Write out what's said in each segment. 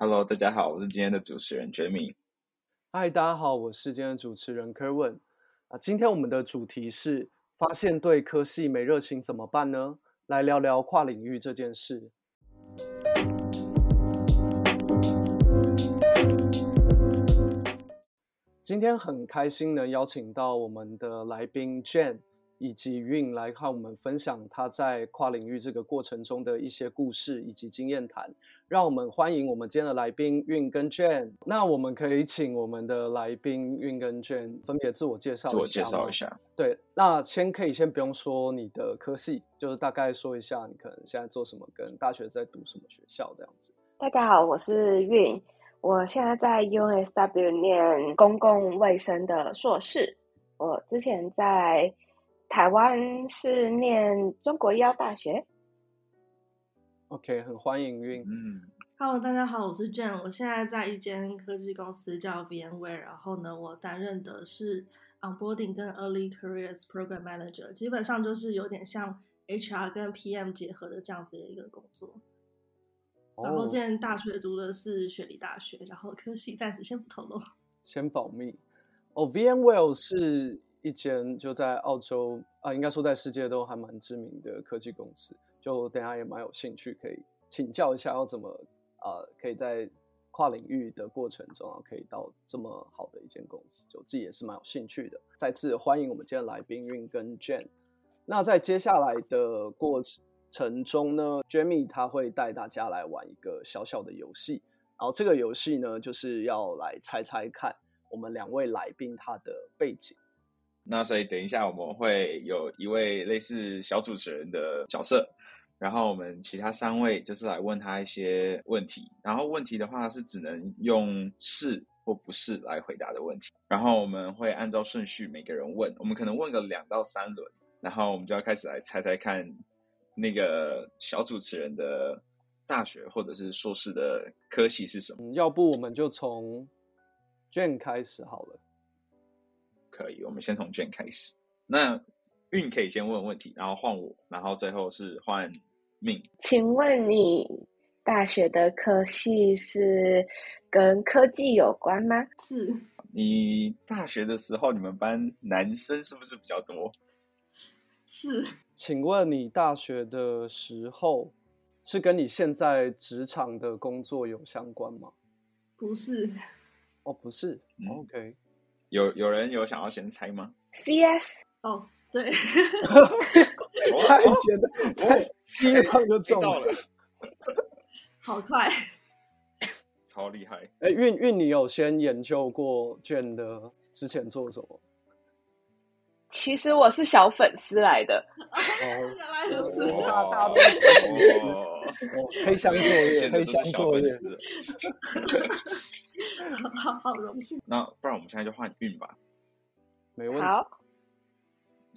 Hello，大家好，我是今天的主持人 Jamie。嗨，大家好，我是今天的主持人 Kerwin。啊，今天我们的主题是发现对科系没热情怎么办呢？来聊聊跨领域这件事。今天很开心能邀请到我们的来宾 Jane。以及韵来和我们分享他在跨领域这个过程中的一些故事以及经验谈，让我们欢迎我们今天的来宾韵跟 Jane。那我们可以请我们的来宾韵跟 Jane 分别自我介绍。自我介绍一下。对，那先可以先不用说你的科系，就是大概说一下你可能现在做什么，跟大学在读什么学校这样子。大家好，我是韵，我现在在 UNSW 念公共卫生的硕士。我之前在台湾是念中国医药大学。OK，很欢迎韵。嗯，Hello，大家好，我是 Jane，我现在在一间科技公司叫 VMware，然后呢，我担任的是 Onboarding 跟 Early Careers Program Manager，基本上就是有点像 HR 跟 PM 结合的这样子的一个工作。Oh. 然后之前大学读的是雪梨大学，然后科系暂时先不透露，先保密。哦、oh，VMware 是。一间就在澳洲啊，应该说在世界都还蛮知名的科技公司，就等下也蛮有兴趣可以请教一下，要怎么啊，可以在跨领域的过程中啊，可以到这么好的一间公司，就自己也是蛮有兴趣的。再次欢迎我们今天来宾韵跟 Jane。那在接下来的过程中呢，Jamie 他会带大家来玩一个小小的游戏，然后这个游戏呢，就是要来猜猜看我们两位来宾他的背景。那所以等一下我们会有一位类似小主持人的角色，然后我们其他三位就是来问他一些问题，然后问题的话是只能用是或不是来回答的问题，然后我们会按照顺序每个人问，我们可能问个两到三轮，然后我们就要开始来猜猜看那个小主持人的大学或者是硕士的科系是什么？要不我们就从 Jen 开始好了。可以，我们先从 Jen 开始。那运可以先问问题，然后换我，然后最后是换命。请问你大学的科系是跟科技有关吗？是。你大学的时候，你们班男生是不是比较多？是。请问你大学的时候是跟你现在职场的工作有相关吗？不是。哦，不是。嗯、OK。有有人有想要先猜吗？CS 哦，对，太简单，太希望就中了，好快，超厉害！哎，运运，你有先研究过 Jen 的之前做什么？其实我是小粉丝来的，原来如此，大大都是小粉丝，黑箱作业，黑箱作业。好好荣幸。那不然我们现在就换运吧，没问题。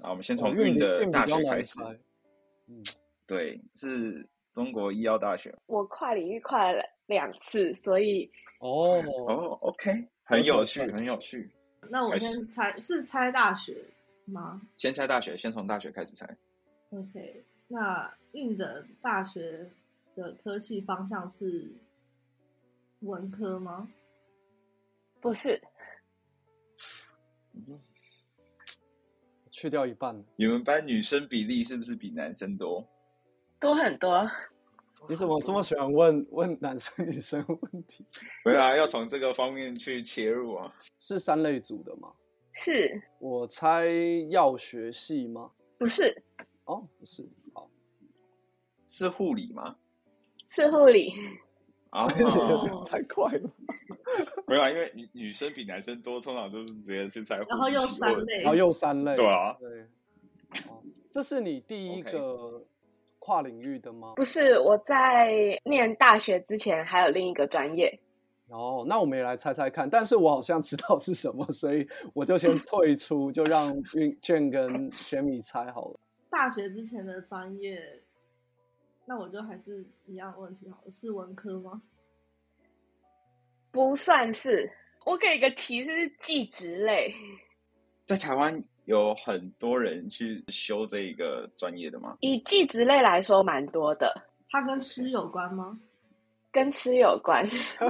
好，我们先从运的大学开始。嗯，对，是中国医药大学。我跨领域跨了两次，所以哦哦，OK，很有趣，很有趣。那我先猜，是猜大学吗？先猜大学，先从大学开始猜。OK，那运的大学的科系方向是文科吗？不是，去掉一半。你们班女生比例是不是比男生多？多很多。你怎么这么喜欢问问男生女生问题？对啊，要从这个方面去切入啊。是三类组的吗？是。我猜药学系吗？不是。哦，不是。好，是护理吗？是护理。啊，太快了。没有啊，因为女女生比男生多，通常都是直接去猜。然后又三类，然后又三类，对啊，对。这是你第一个跨领域的吗？不是，我在念大学之前还有另一个专业。哦，那我们也来猜猜看。但是我好像知道是什么，所以我就先退出，就让韵 Jen 跟 Jemmy 猜好了。大学之前的专业，那我就还是一样问题好了，是文科吗？不算是，我给一个提示是技职类。在台湾有很多人去修这一个专业的吗？以技职类来说，蛮多的。它跟吃有关吗？跟吃有关。哦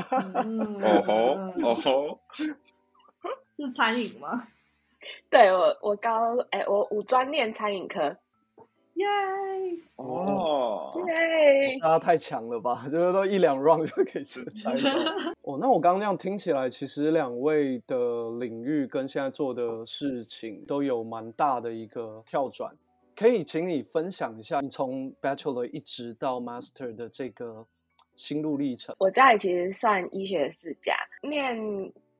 吼哦吼，是餐饮吗？对，我我高哎，我五专念餐饮科。耶！哦，耶！大家太强了吧？就是说一两 round 就可以吃菜。哦，那我刚刚那样听起来，其实两位的领域跟现在做的事情都有蛮大的一个跳转。可以请你分享一下，你从 Bachelor 一直到 Master 的这个心路历程。我家里其实算医学世家，念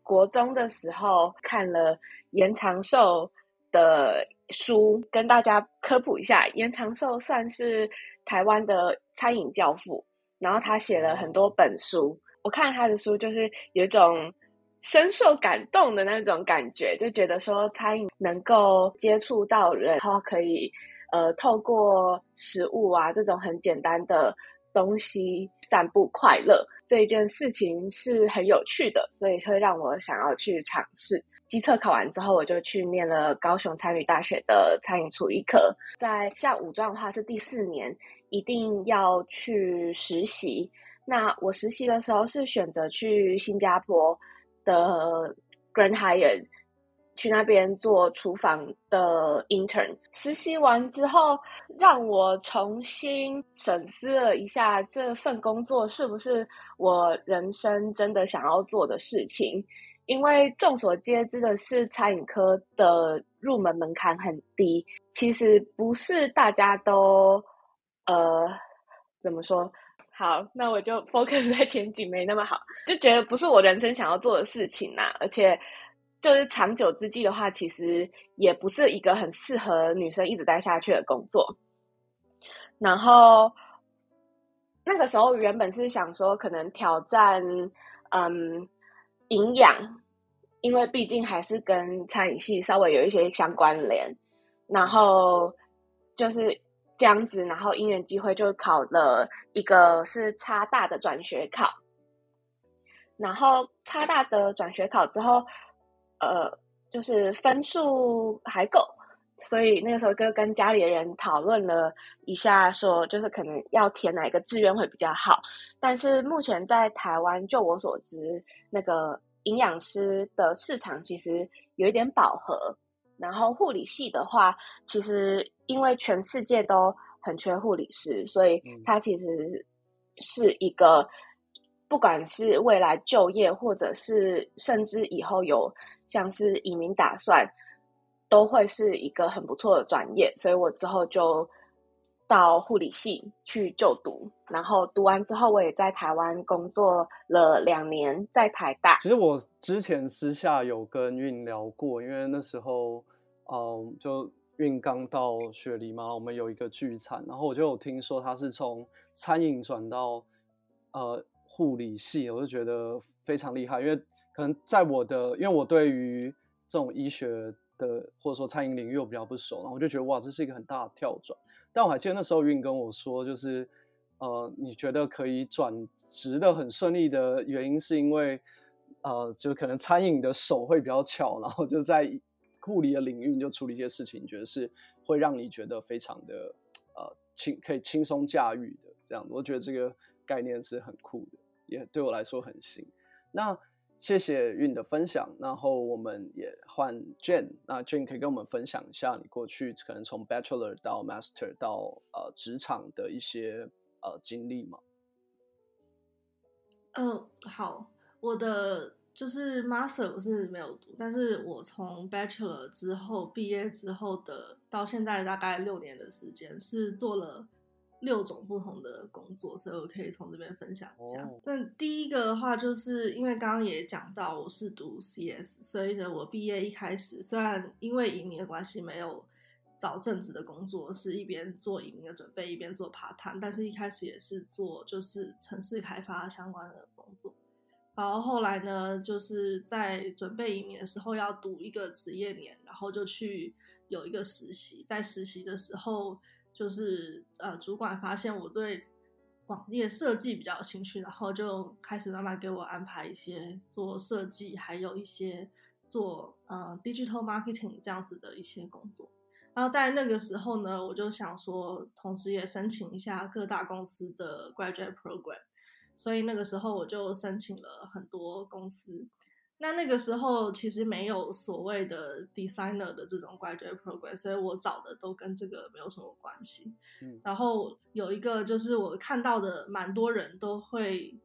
国中的时候看了延长寿的。书跟大家科普一下，严长寿算是台湾的餐饮教父，然后他写了很多本书。我看他的书，就是有一种深受感动的那种感觉，就觉得说餐饮能够接触到人，然后可以呃透过食物啊这种很简单的东西散布快乐，这一件事情是很有趣的，所以会让我想要去尝试。基测考完之后，我就去念了高雄餐旅大学的餐饮厨艺课。在像五专的话，是第四年一定要去实习。那我实习的时候是选择去新加坡的 Grand Hyatt，去那边做厨房的 intern。实习完之后，让我重新审思了一下这份工作是不是我人生真的想要做的事情。因为众所皆知的是，餐饮科的入门门槛很低，其实不是大家都，呃，怎么说？好，那我就 focus 在前景没那么好，就觉得不是我人生想要做的事情呐。而且，就是长久之计的话，其实也不是一个很适合女生一直待下去的工作。然后，那个时候原本是想说，可能挑战，嗯，营养。因为毕竟还是跟餐饮系稍微有一些相关联，然后就是这样子，然后因缘机会就考了一个是差大的转学考，然后差大的转学考之后，呃，就是分数还够，所以那个时候就跟家里人讨论了一下，说就是可能要填哪个志愿会比较好，但是目前在台湾，就我所知，那个。营养师的市场其实有一点饱和，然后护理系的话，其实因为全世界都很缺护理师，所以它其实是一个不管是未来就业，或者是甚至以后有像是移民打算，都会是一个很不错的专业，所以我之后就。到护理系去就读，然后读完之后，我也在台湾工作了两年，在台大。其实我之前私下有跟韵聊过，因为那时候，嗯，就韵刚到雪梨嘛，我们有一个聚餐，然后我就有听说他是从餐饮转到呃护理系，我就觉得非常厉害，因为可能在我的，因为我对于这种医学的或者说餐饮领域我比较不熟，然后我就觉得哇，这是一个很大的跳转。但我还记得那时候韵跟我说，就是，呃，你觉得可以转职的很顺利的原因，是因为，呃，就可能餐饮的手会比较巧，然后就在护理的领域就处理一些事情，觉得是会让你觉得非常的，呃，轻可以轻松驾驭的这样。我觉得这个概念是很酷的，也对我来说很新。那。谢谢韵的分享，然后我们也换 Jane，那 Jane 可以跟我们分享一下你过去可能从 Bachelor 到 Master 到呃职场的一些呃经历吗？嗯、好，我的就是 Master 我是没有读，但是我从 Bachelor 之后毕业之后的到现在大概六年的时间是做了。六种不同的工作，所以我可以从这边分享一下。那、oh. 第一个的话，就是因为刚刚也讲到我是读 CS，所以呢，我毕业一开始虽然因为移民的关系没有找正职的工作，是一边做移民的准备，一边做 part time，但是一开始也是做就是城市开发相关的工作。然后后来呢，就是在准备移民的时候要读一个职业年，然后就去有一个实习，在实习的时候。就是呃，主管发现我对网页设计比较有兴趣，然后就开始慢慢给我安排一些做设计，还有一些做呃 digital marketing 这样子的一些工作。然后在那个时候呢，我就想说，同时也申请一下各大公司的 graduate program。所以那个时候我就申请了很多公司。那那个时候其实没有所谓的 designer 的这种 graduate program，所以我找的都跟这个没有什么关系。嗯，然后有一个就是我看到的蛮多人都会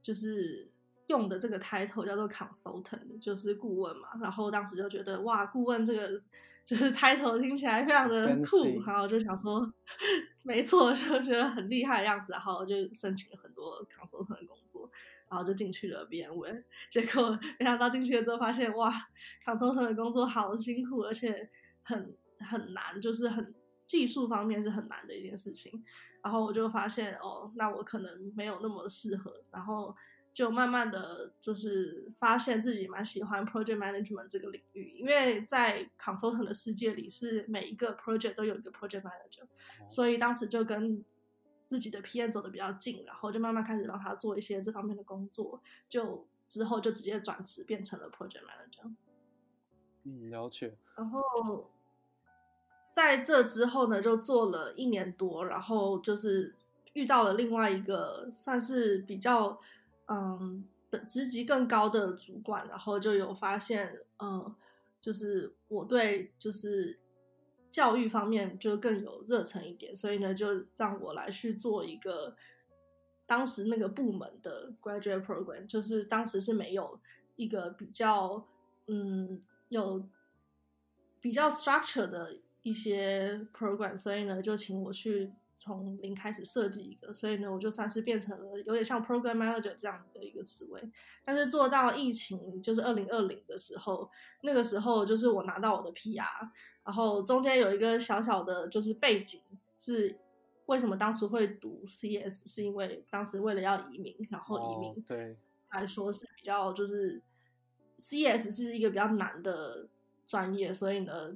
就是用的这个 title 叫做 consultant，就是顾问嘛。然后当时就觉得哇，顾问这个就是 title 听起来非常的酷，然后就想说没错，就觉得很厉害的样子，然后就申请了很多 consultant 的工作。然后就进去了 VMware，结果没想到进去了之后发现，哇，consultant 的工作好辛苦，而且很很难，就是很技术方面是很难的一件事情。然后我就发现，哦，那我可能没有那么适合。然后就慢慢的就是发现自己蛮喜欢 project management 这个领域，因为在 consultant 的世界里是每一个 project 都有一个 project manager，所以当时就跟自己的 PM 走的比较近，然后就慢慢开始让他做一些这方面的工作，就之后就直接转职变成了 Project Manager。嗯，了解。然后在这之后呢，就做了一年多，然后就是遇到了另外一个算是比较嗯的职级更高的主管，然后就有发现，嗯，就是我对就是。教育方面就更有热忱一点，所以呢，就让我来去做一个当时那个部门的 graduate program，就是当时是没有一个比较嗯有比较 structure 的一些 program，所以呢，就请我去从零开始设计一个，所以呢，我就算是变成了有点像 program manager 这样的一个职位。但是做到疫情就是二零二零的时候，那个时候就是我拿到我的 PR。然后中间有一个小小的，就是背景是为什么当初会读 CS，是因为当时为了要移民，然后移民对来说是比较就是 CS 是一个比较难的专业，所以呢，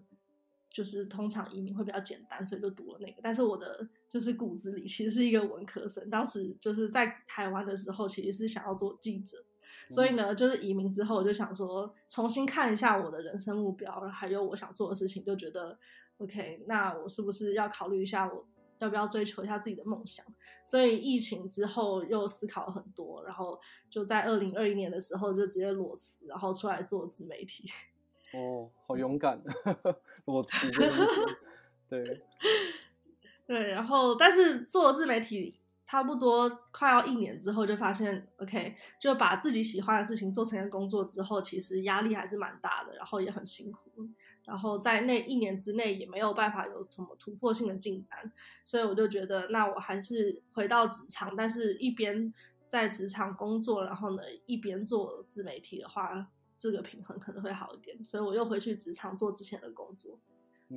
就是通常移民会比较简单，所以就读了那个。但是我的就是骨子里其实是一个文科生，当时就是在台湾的时候，其实是想要做记者。所以呢，就是移民之后，我就想说重新看一下我的人生目标，还有我想做的事情，就觉得 OK，那我是不是要考虑一下，我要不要追求一下自己的梦想？所以疫情之后又思考了很多，然后就在二零二一年的时候就直接裸辞，然后出来做自媒体。哦，好勇敢，裸辞 对对，然后但是做自媒体。差不多快要一年之后，就发现，OK，就把自己喜欢的事情做成一个工作之后，其实压力还是蛮大的，然后也很辛苦，然后在那一年之内也没有办法有什么突破性的进展，所以我就觉得，那我还是回到职场，但是一边在职场工作，然后呢，一边做自媒体的话，这个平衡可能会好一点，所以我又回去职场做之前的工作。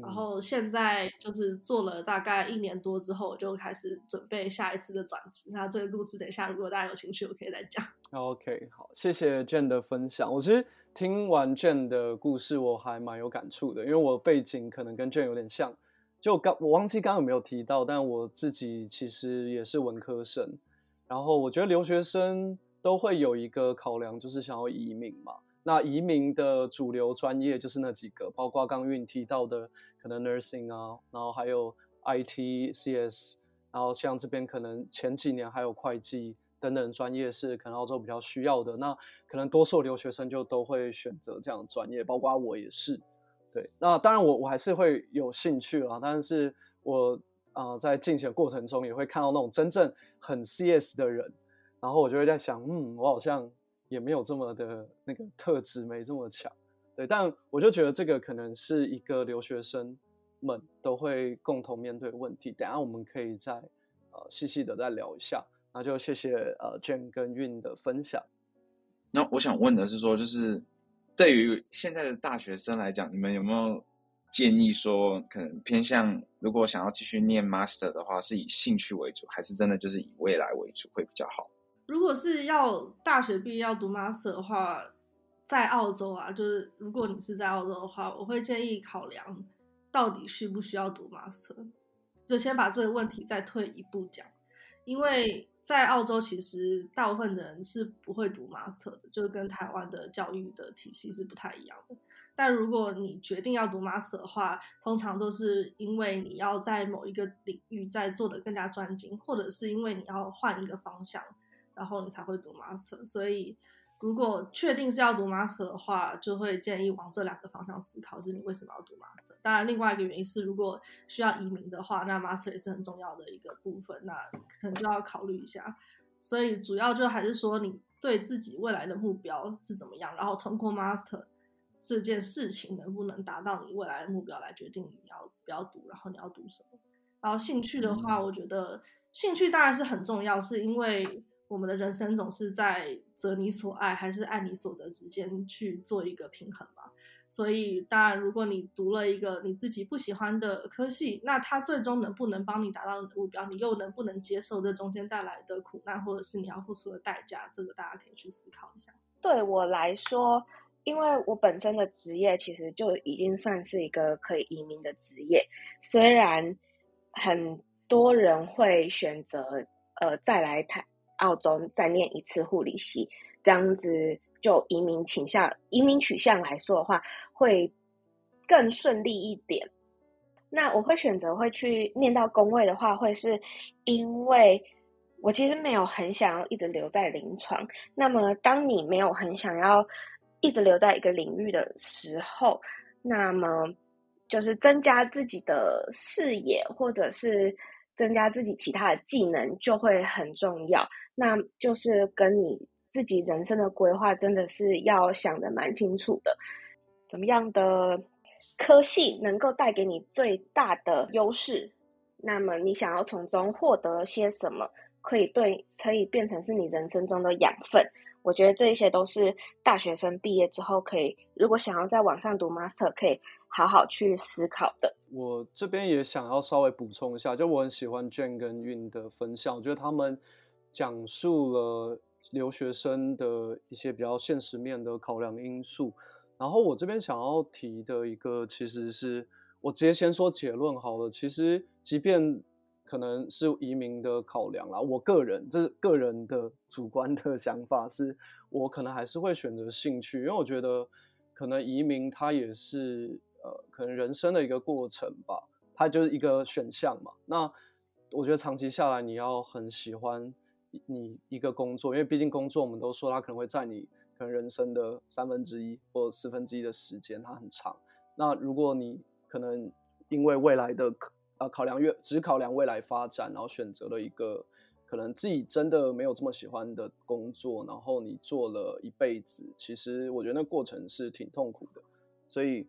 然后现在就是做了大概一年多之后，我就开始准备下一次的转职。那这个故事等一下，如果大家有兴趣，我可以再讲。OK，好，谢谢 Jane 的分享。我其实听完 Jane 的故事，我还蛮有感触的，因为我背景可能跟 Jane 有点像。就刚我忘记刚刚有没有提到，但我自己其实也是文科生。然后我觉得留学生都会有一个考量，就是想要移民嘛。那移民的主流专业就是那几个，包括刚刚提到的可能 nursing 啊，然后还有 IT、CS，然后像这边可能前几年还有会计等等专业是可能澳洲比较需要的。那可能多数留学生就都会选择这样的专业，包括我也是。对，那当然我我还是会有兴趣啦，但是我啊、在竞选过程中也会看到那种真正很 CS 的人，然后我就会在想，嗯，我好像。也没有这么的那个特质，没这么强，对。但我就觉得这个可能是一个留学生们都会共同面对问题。等下我们可以再呃细细的再聊一下。那就谢谢呃 Jane 跟 Yun 的分享。那我想问的是说，就是对于现在的大学生来讲，你们有没有建议说，可能偏向如果想要继续念 Master 的话，是以兴趣为主，还是真的就是以未来为主会比较好？如果是要大学毕业要读 master 的话，在澳洲啊，就是如果你是在澳洲的话，我会建议考量到底需不需要读 master，就先把这个问题再退一步讲，因为在澳洲其实大部分的人是不会读 master 的，就跟台湾的教育的体系是不太一样的。但如果你决定要读 master 的话，通常都是因为你要在某一个领域再做得更加专精，或者是因为你要换一个方向。然后你才会读 master。所以如果确定是要读 master 的话，就会建议往这两个方向思考，就是你为什么要读 master。当然，另外一个原因是，如果需要移民的话，那 master 也是很重要的一个部分，那可能就要考虑一下。所以主要就还是说你对自己未来的目标是怎么样，然后通过 master 这件事情能不能达到你未来的目标来决定你要不要读，然后你要读什么。然后兴趣的话，我觉得兴趣当然是很重要，是因为我们的人生总是在择你所爱还是爱你所择之间去做一个平衡吧。所以当然，如果你读了一个你自己不喜欢的科系，那它最终能不能帮你达到目标，你又能不能接受这中间带来的苦难，或者是你要付出的代价，这个大家可以去思考一下。对我来说，因为我本身的职业其实就已经算是一个可以移民的职业，虽然。很多人会选择呃再来台澳洲再念一次护理系，这样子就移民倾向移民取向来说的话，会更顺利一点。那我会选择会去念到工位的话，会是因为我其实没有很想要一直留在临床。那么当你没有很想要一直留在一个领域的时候，那么。就是增加自己的视野，或者是增加自己其他的技能，就会很重要。那就是跟你自己人生的规划，真的是要想的蛮清楚的。怎么样的科系能够带给你最大的优势？那么你想要从中获得些什么，可以对，可以变成是你人生中的养分。我觉得这一些都是大学生毕业之后可以，如果想要在网上读 master，可以好好去思考的。我这边也想要稍微补充一下，就我很喜欢 Jane 跟 Yun 的分享，我觉得他们讲述了留学生的一些比较现实面的考量因素。然后我这边想要提的一个，其实是我直接先说结论好了。其实即便可能是移民的考量啦。我个人这是个人的 主观的想法，是我可能还是会选择兴趣，因为我觉得可能移民它也是呃，可能人生的一个过程吧，它就是一个选项嘛。那我觉得长期下来，你要很喜欢你一个工作，因为毕竟工作我们都说它可能会占你可能人生的三分之一或四分之一的时间，它很长。那如果你可能因为未来的呃，考量越只考量未来发展，然后选择了一个可能自己真的没有这么喜欢的工作，然后你做了一辈子，其实我觉得那过程是挺痛苦的。所以，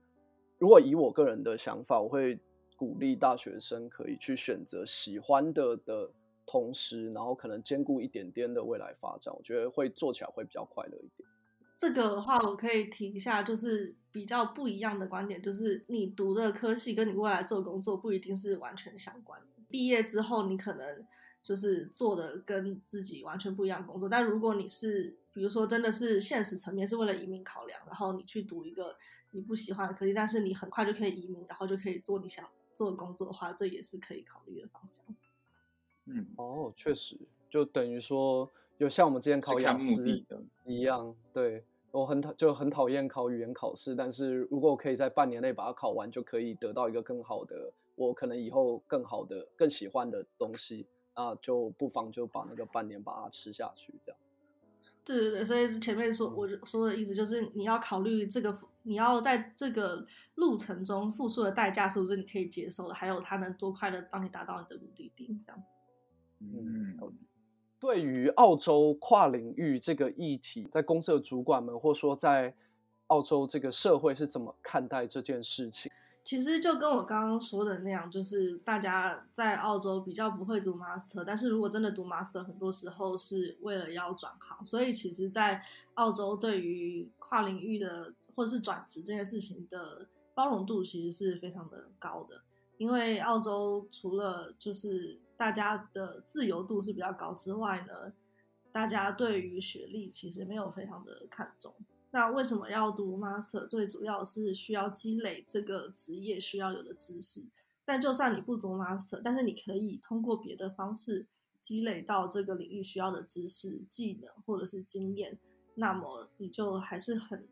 如果以我个人的想法，我会鼓励大学生可以去选择喜欢的的同时，然后可能兼顾一点点的未来发展，我觉得会做起来会比较快乐一点。这个的话，我可以提一下，就是比较不一样的观点，就是你读的科系跟你未来做的工作不一定是完全相关。毕业之后，你可能就是做的跟自己完全不一样的工作。但如果你是，比如说真的是现实层面是为了移民考量，然后你去读一个你不喜欢的科技，但是你很快就可以移民，然后就可以做你想做的工作的话，这也是可以考虑的方向。嗯，哦，确实，就等于说。就像我们之前考雅思一样，对，我很讨就很讨厌考语言考试，但是如果我可以在半年内把它考完，就可以得到一个更好的，我可能以后更好的、更喜欢的东西，那就不妨就把那个半年把它吃下去，这样。对对对，所以前面说我说的意思就是，你要考虑这个，你要在这个路程中付出的代价是不是你可以接受的，还有它能多快的帮你达到你的目的地，这样子。嗯。对于澳洲跨领域这个议题，在公司的主管们，或说在澳洲这个社会是怎么看待这件事情？其实就跟我刚刚说的那样，就是大家在澳洲比较不会读 master，但是如果真的读 master，很多时候是为了要转行。所以其实，在澳洲对于跨领域的或者是转职这件事情的包容度，其实是非常的高的。因为澳洲除了就是大家的自由度是比较高之外呢，大家对于学历其实没有非常的看重。那为什么要读 master？最主要是需要积累这个职业需要有的知识。但就算你不读 master，但是你可以通过别的方式积累到这个领域需要的知识、技能或者是经验，那么你就还是很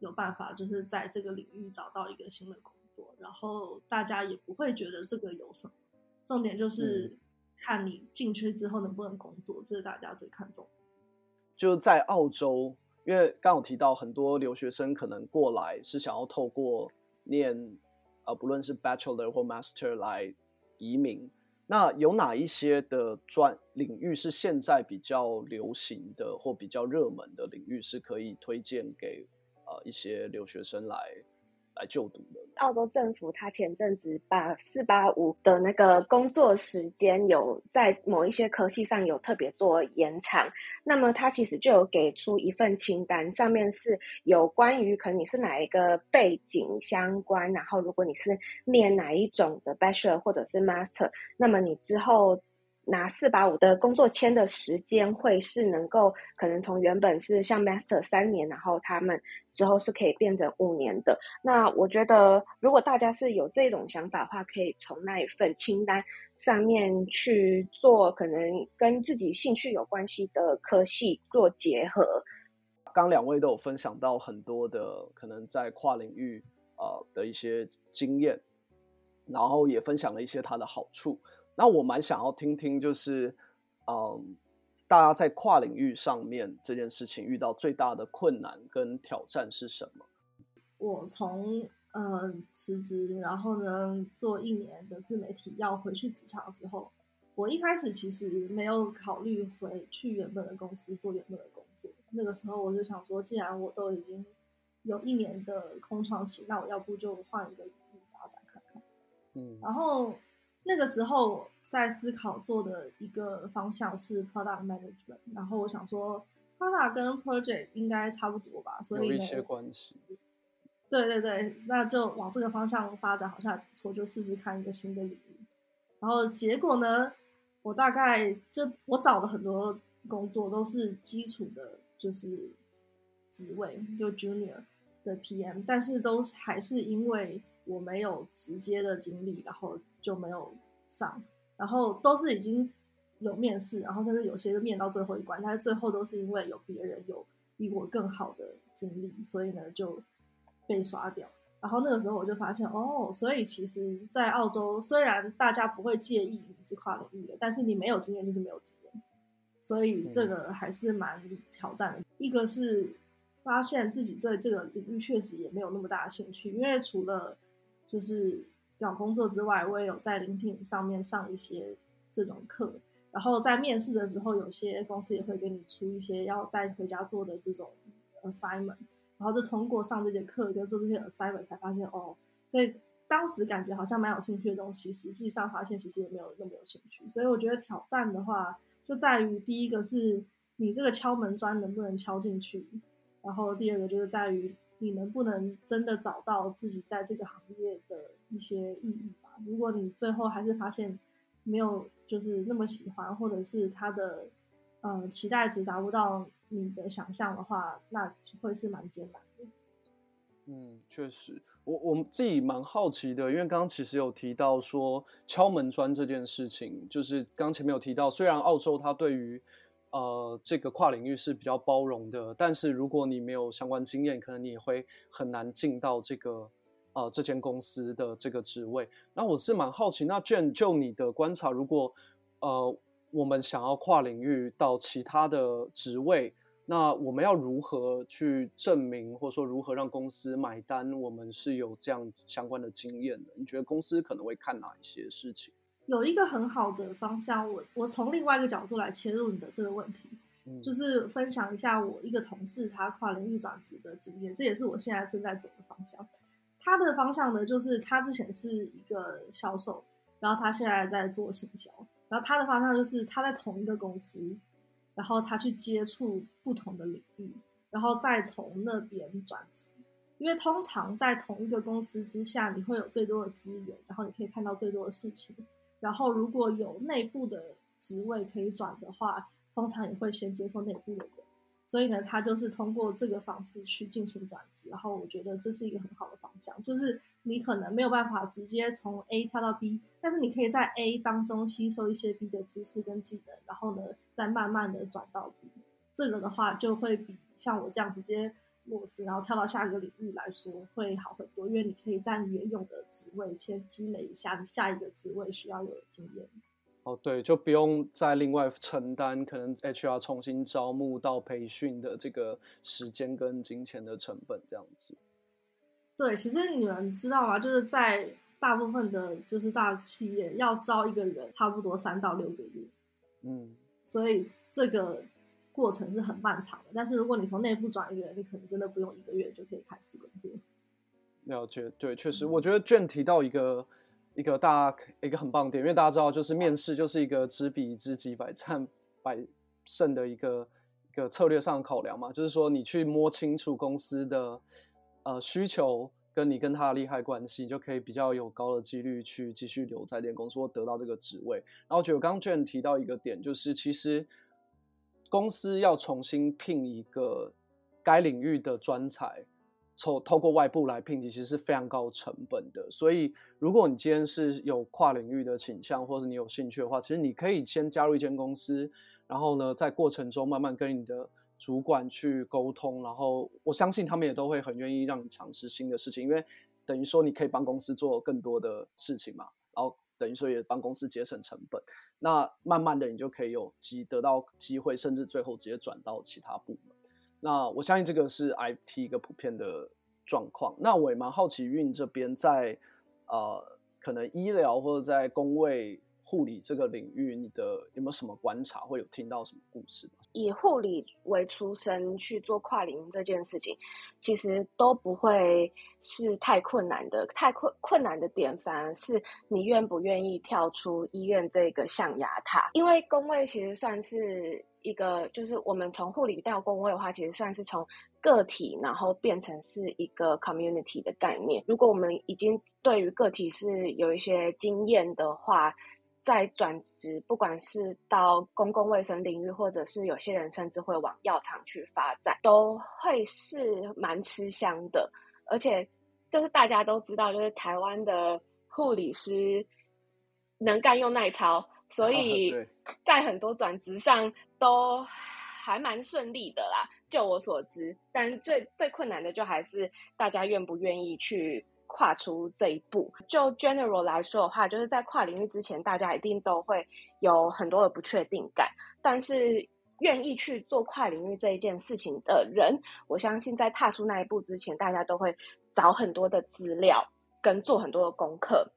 有办法，就是在这个领域找到一个新的工作。然后大家也不会觉得这个有什么，重点就是看你进去之后能不能工作，这是大家最看重。就是在澳洲，因为刚有提到很多留学生可能过来是想要透过念，呃，不论是 Bachelor 或 Master 来移民。那有哪一些的专领域是现在比较流行的或比较热门的领域，是可以推荐给呃一些留学生来来就读的？澳洲政府他前阵子把四八五的那个工作时间有在某一些科系上有特别做延长，那么他其实就有给出一份清单，上面是有关于可能你是哪一个背景相关，然后如果你是念哪一种的 Bachelor 或者是 Master，那么你之后。拿四八五的工作签的时间会是能够可能从原本是像 master 三年，然后他们之后是可以变成五年的。那我觉得，如果大家是有这种想法的话，可以从那一份清单上面去做，可能跟自己兴趣有关系的科系做结合。刚两位都有分享到很多的可能在跨领域呃的一些经验，然后也分享了一些它的好处。那我蛮想要听听，就是，嗯，大家在跨领域上面这件事情遇到最大的困难跟挑战是什么？我从呃辞职，然后呢做一年的自媒体，要回去职场的时候，我一开始其实没有考虑回去原本的公司做原本的工作。那个时候我就想说，既然我都已经有一年的空窗期，那我要不就换一个领域发展看看。嗯，然后。那个时候在思考做的一个方向是 product management，然后我想说 product 跟 project 应该差不多吧，所以有一些关系。对对对，那就往这个方向发展好像还不错，就试试看一个新的领域。然后结果呢，我大概就我找了很多工作都是基础的，就是职位就 junior 的 PM，但是都还是因为。我没有直接的经历，然后就没有上，然后都是已经有面试，然后甚至有些面到最后一关，但是最后都是因为有别人有比我更好的经历，所以呢就被刷掉。然后那个时候我就发现，哦，所以其实，在澳洲虽然大家不会介意你是跨领域的，但是你没有经验就是没有经验，所以这个还是蛮挑战的。一个是发现自己对这个领域确实也没有那么大的兴趣，因为除了就是找工作之外，我也有在领听上面上一些这种课，然后在面试的时候，有些公司也会给你出一些要带回家做的这种 assignment，然后就通过上这节课跟做这些 assignment 才发现哦，所以当时感觉好像蛮有兴趣的东西，实际上发现其实也没有那么有兴趣，所以我觉得挑战的话就在于第一个是你这个敲门砖能不能敲进去，然后第二个就是在于。你能不能真的找到自己在这个行业的一些意义吧？如果你最后还是发现没有就是那么喜欢，或者是他的呃期待值达不到你的想象的话，那会是蛮艰难的。嗯，确实，我我们自己蛮好奇的，因为刚刚其实有提到说敲门砖这件事情，就是刚前面有提到，虽然澳洲它对于呃，这个跨领域是比较包容的，但是如果你没有相关经验，可能你也会很难进到这个呃这间公司的这个职位。那我是蛮好奇，那 Jane 就你的观察，如果呃我们想要跨领域到其他的职位，那我们要如何去证明，或者说如何让公司买单，我们是有这样相关的经验的？你觉得公司可能会看哪一些事情？有一个很好的方向，我我从另外一个角度来切入你的这个问题，嗯，就是分享一下我一个同事他跨领域转职的经验，这也是我现在正在走的方向。他的方向呢，就是他之前是一个销售，然后他现在在做行销，然后他的方向就是他在同一个公司，然后他去接触不同的领域，然后再从那边转职。因为通常在同一个公司之下，你会有最多的资源，然后你可以看到最多的事情。然后，如果有内部的职位可以转的话，通常也会先接受内部的人。所以呢，他就是通过这个方式去进行转职。然后，我觉得这是一个很好的方向，就是你可能没有办法直接从 A 跳到 B，但是你可以在 A 当中吸收一些 B 的知识跟技能，然后呢，再慢慢的转到 B。这个的话，就会比像我这样直接。落实，然后跳到下一个领域来说会好很多，因为你可以在你原有的职位先积累一下，你下一个职位需要有经验。哦，对，就不用再另外承担可能 HR 重新招募到培训的这个时间跟金钱的成本这样子。对，其实你们知道吗？就是在大部分的，就是大企业要招一个人，差不多三到六个月。嗯，所以这个过程是很漫长的。但是如果你从内部转一个人，你可能真的不用一个月就可以开始工作。了解，对，确实，我觉得 Jane 提到一个。一个大一个很棒的点，因为大家知道，就是面试就是一个知彼知己，百战百胜的一个一个策略上的考量嘛。就是说，你去摸清楚公司的呃需求，跟你跟他的利害关系，就可以比较有高的几率去继续留在这间公司或得到这个职位。然后，我觉得刚刚 Jane 提到一个点，就是其实公司要重新聘一个该领域的专才。透透过外部来聘，其实是非常高成本的。所以，如果你今天是有跨领域的倾向，或者你有兴趣的话，其实你可以先加入一间公司，然后呢，在过程中慢慢跟你的主管去沟通，然后我相信他们也都会很愿意让你尝试新的事情，因为等于说你可以帮公司做更多的事情嘛，然后等于说也帮公司节省成本。那慢慢的，你就可以有机得到机会，甚至最后直接转到其他部门。那我相信这个是 IT 一个普遍的状况。那我也蛮好奇运这边在呃，可能医疗或者在工位护理这个领域，你的有没有什么观察，会有听到什么故事？以护理为出身去做跨领域这件事情，其实都不会是太困难的。太困困难的点，反而是你愿不愿意跳出医院这个象牙塔。因为工位其实算是。一个就是我们从护理到工位的话，其实算是从个体，然后变成是一个 community 的概念。如果我们已经对于个体是有一些经验的话，再转职，不管是到公共卫生领域，或者是有些人甚至会往药厂去发展，都会是蛮吃香的。而且就是大家都知道，就是台湾的护理师能干又耐操。所 以在很多转职上都还蛮顺利的啦，就我所知。但最最困难的就还是大家愿不愿意去跨出这一步。就 general 来说的话，就是在跨领域之前，大家一定都会有很多的不确定感。但是愿意去做跨领域这一件事情的人，我相信在踏出那一步之前，大家都会找很多的资料跟做很多的功课。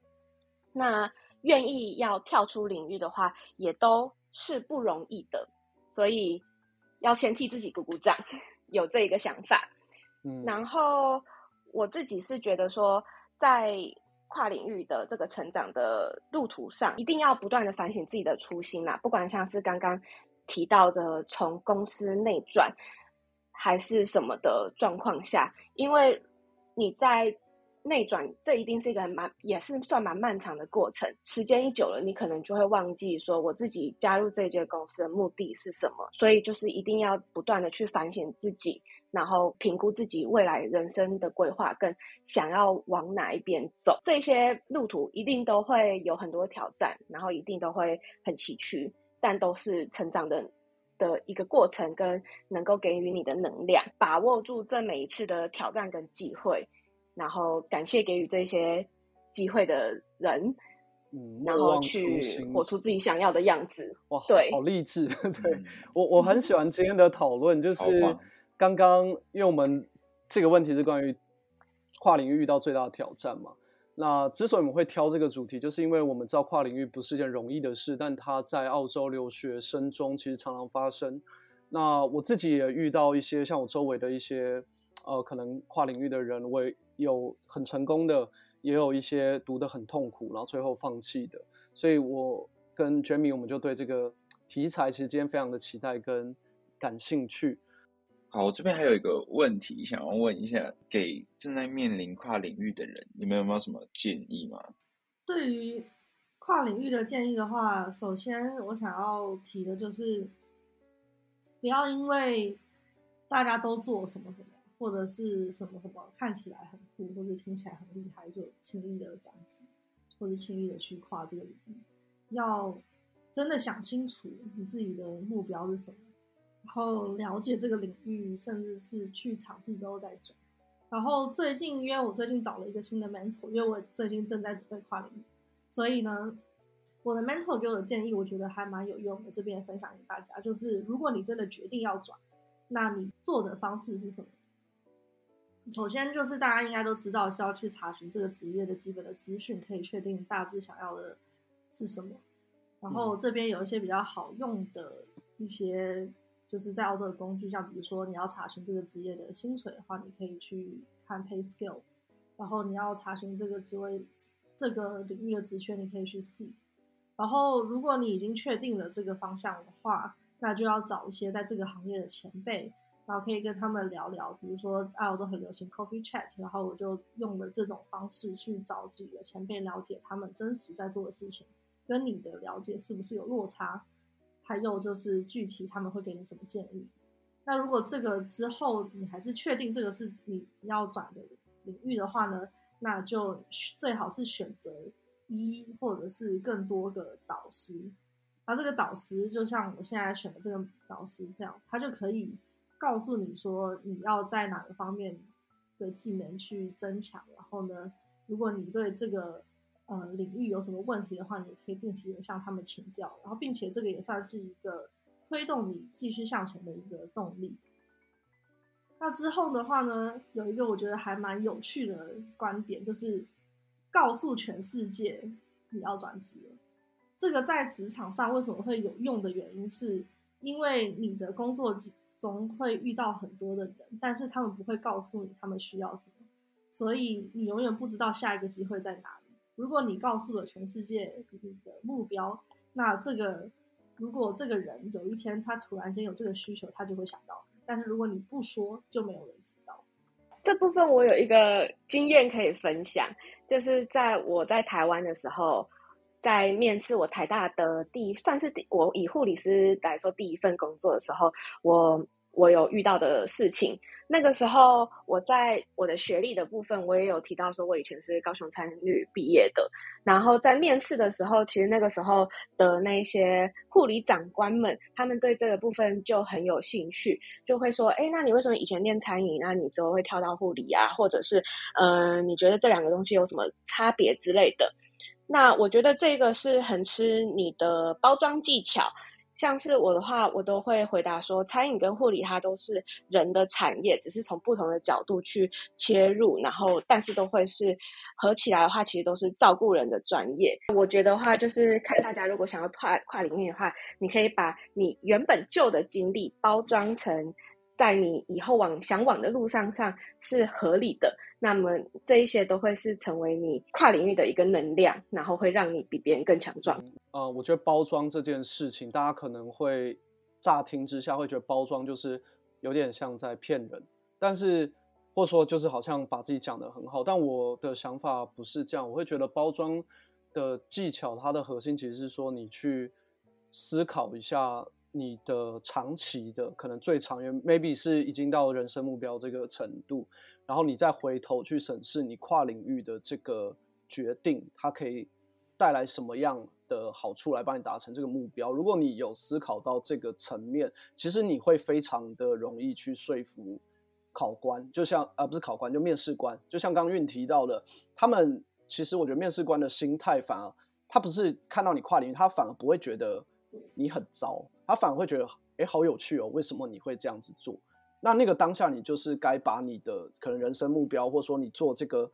那愿意要跳出领域的话，也都是不容易的，所以要先替自己鼓鼓掌，有这一个想法。嗯，然后我自己是觉得说，在跨领域的这个成长的路途上，一定要不断的反省自己的初心啦。不管像是刚刚提到的从公司内转，还是什么的状况下，因为你在。内转，这一定是一个蛮，也是算蛮漫长的过程。时间一久了，你可能就会忘记说我自己加入这间公司的目的是什么。所以就是一定要不断的去反省自己，然后评估自己未来人生的规划，跟想要往哪一边走。这些路途一定都会有很多挑战，然后一定都会很崎岖，但都是成长的的一个过程，跟能够给予你的能量。把握住这每一次的挑战跟机会。然后感谢给予这些机会的人，嗯，然后去活出自己想要的样子。哇，对，好励志。对、嗯、我，我很喜欢今天的讨论，就是刚刚因为我们这个问题是关于跨领域遇到最大的挑战嘛。那之所以我们会挑这个主题，就是因为我们知道跨领域不是一件容易的事，但它在澳洲留学生中其实常常发生。那我自己也遇到一些像我周围的一些呃，可能跨领域的人为。有很成功的，也有一些读得很痛苦，然后最后放弃的。所以我跟 Jamie，我们就对这个题材其实今天非常的期待跟感兴趣。好，我这边还有一个问题想要问一下，给正在面临跨领域的人，你们有没有什么建议吗？对于跨领域的建议的话，首先我想要提的就是，不要因为大家都做什么什么。或者是什么什么看起来很酷，或者听起来很厉害，就轻易的这样子，或者轻易的去跨这个领域。要真的想清楚你自己的目标是什么，然后了解这个领域，甚至是去尝试之后再转。然后最近，因为我最近找了一个新的 mentor，因为我最近正在准备跨领域，所以呢，我的 mentor 给我的建议，我觉得还蛮有用的，这边也分享给大家。就是如果你真的决定要转，那你做的方式是什么？首先就是大家应该都知道是要去查询这个职业的基本的资讯，可以确定大致想要的是什么。然后这边有一些比较好用的一些，就是在澳洲的工具，像比如说你要查询这个职业的薪水的话，你可以去看 Pay Scale。然后你要查询这个职位、这个领域的职缺，你可以去 Seek。然后如果你已经确定了这个方向的话，那就要找一些在这个行业的前辈。然后可以跟他们聊聊，比如说啊，我都很流行 coffee chat，然后我就用了这种方式去找几个前辈了解他们真实在做的事情，跟你的了解是不是有落差，还有就是具体他们会给你什么建议。那如果这个之后你还是确定这个是你要转的领域的话呢，那就最好是选择一或者是更多个导师。而这个导师就像我现在选的这个导师这样，他就可以。告诉你说你要在哪个方面的技能去增强，然后呢，如果你对这个呃领域有什么问题的话，你可以定期的向他们请教，然后并且这个也算是一个推动你继续向前的一个动力。那之后的话呢，有一个我觉得还蛮有趣的观点，就是告诉全世界你要转职了。这个在职场上为什么会有用的原因，是因为你的工作。总会遇到很多的人，但是他们不会告诉你他们需要什么，所以你永远不知道下一个机会在哪里。如果你告诉了全世界你的目标，那这个如果这个人有一天他突然间有这个需求，他就会想到。但是如果你不说，就没有人知道。这部分我有一个经验可以分享，就是在我在台湾的时候，在面试我台大的第算是第我以护理师来说第一份工作的时候，我我有遇到的事情。那个时候我在我的学历的部分，我也有提到说我以前是高雄餐旅毕业的。然后在面试的时候，其实那个时候的那些护理长官们，他们对这个部分就很有兴趣，就会说：“哎，那你为什么以前念餐饮，那你之后会跳到护理啊？或者是嗯、你觉得这两个东西有什么差别之类的？”那我觉得这个是很吃你的包装技巧，像是我的话，我都会回答说，餐饮跟护理它都是人的产业，只是从不同的角度去切入，然后但是都会是合起来的话，其实都是照顾人的专业。我觉得话就是看大家如果想要跨跨领域的话，你可以把你原本旧的经历包装成。在你以后往想往的路上上是合理的，那么这一些都会是成为你跨领域的一个能量，然后会让你比别人更强壮。呃，我觉得包装这件事情，大家可能会乍听之下会觉得包装就是有点像在骗人，但是或说就是好像把自己讲得很好，但我的想法不是这样，我会觉得包装的技巧，它的核心其实是说你去思考一下。你的长期的可能最长远，maybe 是已经到人生目标这个程度，然后你再回头去审视你跨领域的这个决定，它可以带来什么样的好处来帮你达成这个目标。如果你有思考到这个层面，其实你会非常的容易去说服考官，就像啊不是考官，就面试官，就像刚刚韵提到的，他们其实我觉得面试官的心态反而他不是看到你跨领域，他反而不会觉得你很糟。他反而会觉得，哎，好有趣哦！为什么你会这样子做？那那个当下，你就是该把你的可能人生目标，或者说你做这个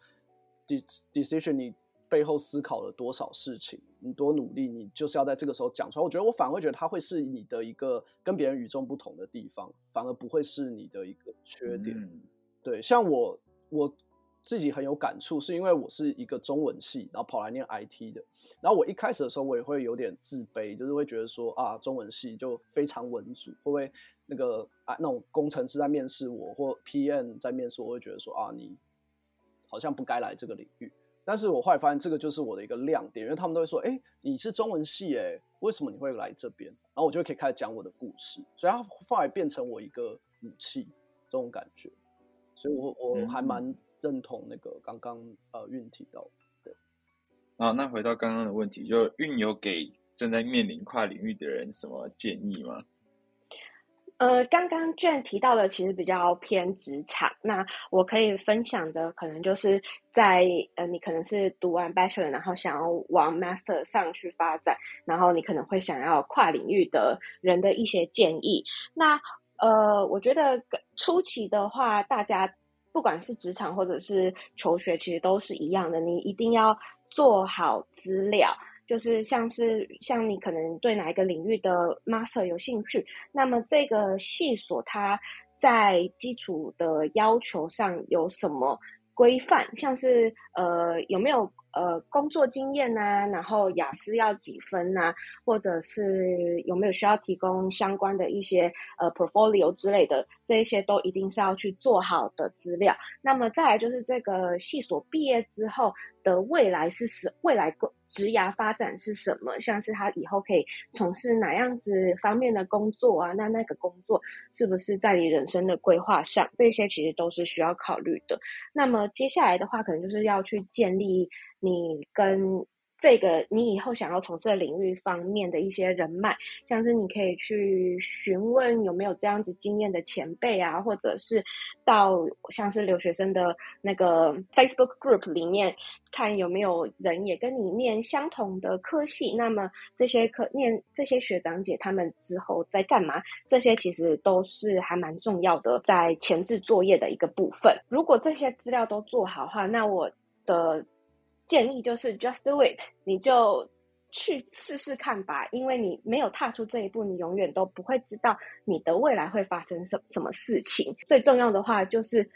decision，你背后思考了多少事情，你多努力，你就是要在这个时候讲出来。我觉得我反而会觉得，它会是你的一个跟别人与众不同的地方，反而不会是你的一个缺点。嗯、对，像我，我。自己很有感触，是因为我是一个中文系，然后跑来念 IT 的。然后我一开始的时候，我也会有点自卑，就是会觉得说啊，中文系就非常文组，会不会那个啊那种工程师在面试我，或 PM 在面试我，我会觉得说啊，你好像不该来这个领域。但是我后来发现，这个就是我的一个亮点，因为他们都会说，哎，你是中文系，哎，为什么你会来这边？然后我就可以开始讲我的故事，所以它后来变成我一个武器，这种感觉。所以我我还蛮。嗯认同那个刚刚呃韵提到的，对啊，那回到刚刚的问题，就韵有给正在面临跨领域的人什么建议吗？呃，刚刚 Jane 提到的其实比较偏职场，那我可以分享的可能就是在呃，你可能是读完 Bachelor，然后想要往 Master 上去发展，然后你可能会想要跨领域的人的一些建议。那呃，我觉得初期的话，大家不管是职场或者是求学，其实都是一样的，你一定要做好资料。就是像是像你可能对哪一个领域的 master 有兴趣，那么这个系所它在基础的要求上有什么规范？像是呃有没有呃工作经验啊，然后雅思要几分啊，或者是有没有需要提供相关的一些呃 portfolio 之类的，这一些都一定是要去做好的资料。那么再来就是这个系所毕业之后。的未来是什？未来职涯发展是什么？像是他以后可以从事哪样子方面的工作啊？那那个工作是不是在你人生的规划上？这些其实都是需要考虑的。那么接下来的话，可能就是要去建立你跟。这个你以后想要从事的领域方面的一些人脉，像是你可以去询问有没有这样子经验的前辈啊，或者是到像是留学生的那个 Facebook group 里面看有没有人也跟你念相同的科系。那么这些科念这些学长姐他们之后在干嘛？这些其实都是还蛮重要的，在前置作业的一个部分。如果这些资料都做好的话，那我的。建议就是 just do it，你就去试试看吧，因为你没有踏出这一步，你永远都不会知道你的未来会发生什什么事情。最重要的话就是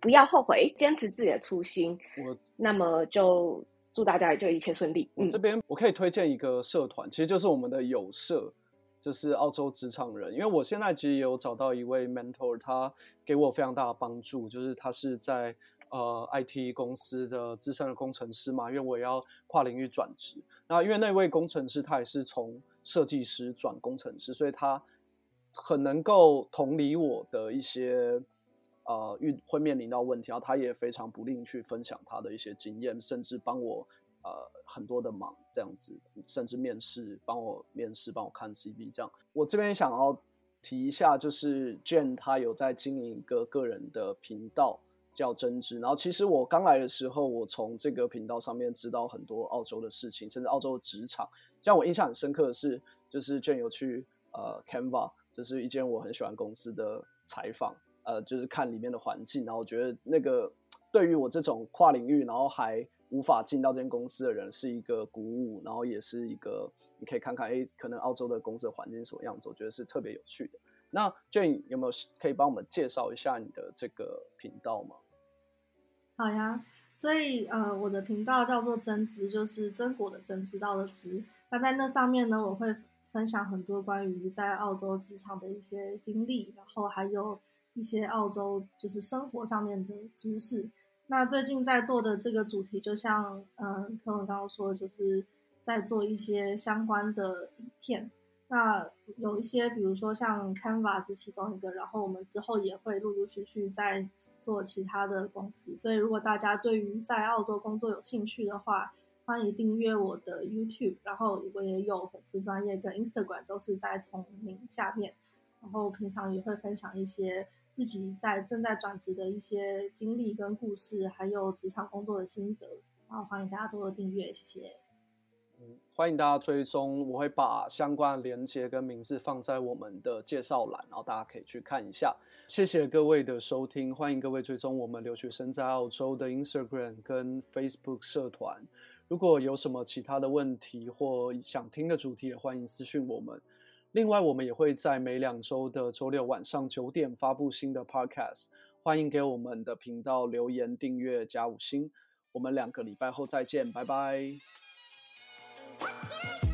不要后悔，坚持自己的初心。我那么就祝大家就一切顺利。嗯，这边我可以推荐一个社团，其实就是我们的友社，就是澳洲职场人。因为我现在其实也有找到一位 mentor，他给我非常大的帮助，就是他是在。呃，IT 公司的资深的工程师嘛，因为我也要跨领域转职。那因为那位工程师他也是从设计师转工程师，所以他很能够同理我的一些呃遇会面临到问题，然后他也非常不吝去分享他的一些经验，甚至帮我呃很多的忙这样子，甚至面试帮我面试帮我看 CV 这样。我这边想要提一下，就是 Jane 他有在经营一个个人的频道。叫针织，然后其实我刚来的时候，我从这个频道上面知道很多澳洲的事情，甚至澳洲的职场。像我印象很深刻的是，就是 Jane 有去呃 Canva，就是一间我很喜欢公司的采访，呃，就是看里面的环境，然后我觉得那个对于我这种跨领域，然后还无法进到这间公司的人，是一个鼓舞，然后也是一个你可以看看，哎，可能澳洲的公司的环境是什么样子，我觉得是特别有趣的。那 Jane 有没有可以帮我们介绍一下你的这个频道吗？好呀，所以呃，我的频道叫做真知，就是真果的真，知道的知。那在那上面呢，我会分享很多关于在澳洲职场的一些经历，然后还有一些澳洲就是生活上面的知识。那最近在做的这个主题，就像嗯，柯文刚刚说的，就是在做一些相关的影片。那有一些，比如说像 Canva 是其中一个，然后我们之后也会陆陆续续在做其他的公司。所以如果大家对于在澳洲工作有兴趣的话，欢迎订阅我的 YouTube，然后我也有粉丝专业跟 Instagram 都是在同名下面。然后平常也会分享一些自己在正在转职的一些经历跟故事，还有职场工作的心得。然后欢迎大家多多订阅，谢谢。欢迎大家追踪，我会把相关的连接跟名字放在我们的介绍栏，然后大家可以去看一下。谢谢各位的收听，欢迎各位追踪我们留学生在澳洲的 Instagram 跟 Facebook 社团。如果有什么其他的问题或想听的主题，也欢迎私讯我们。另外，我们也会在每两周的周六晚上九点发布新的 Podcast，欢迎给我们的频道留言、订阅、加五星。我们两个礼拜后再见，拜拜。What can I do?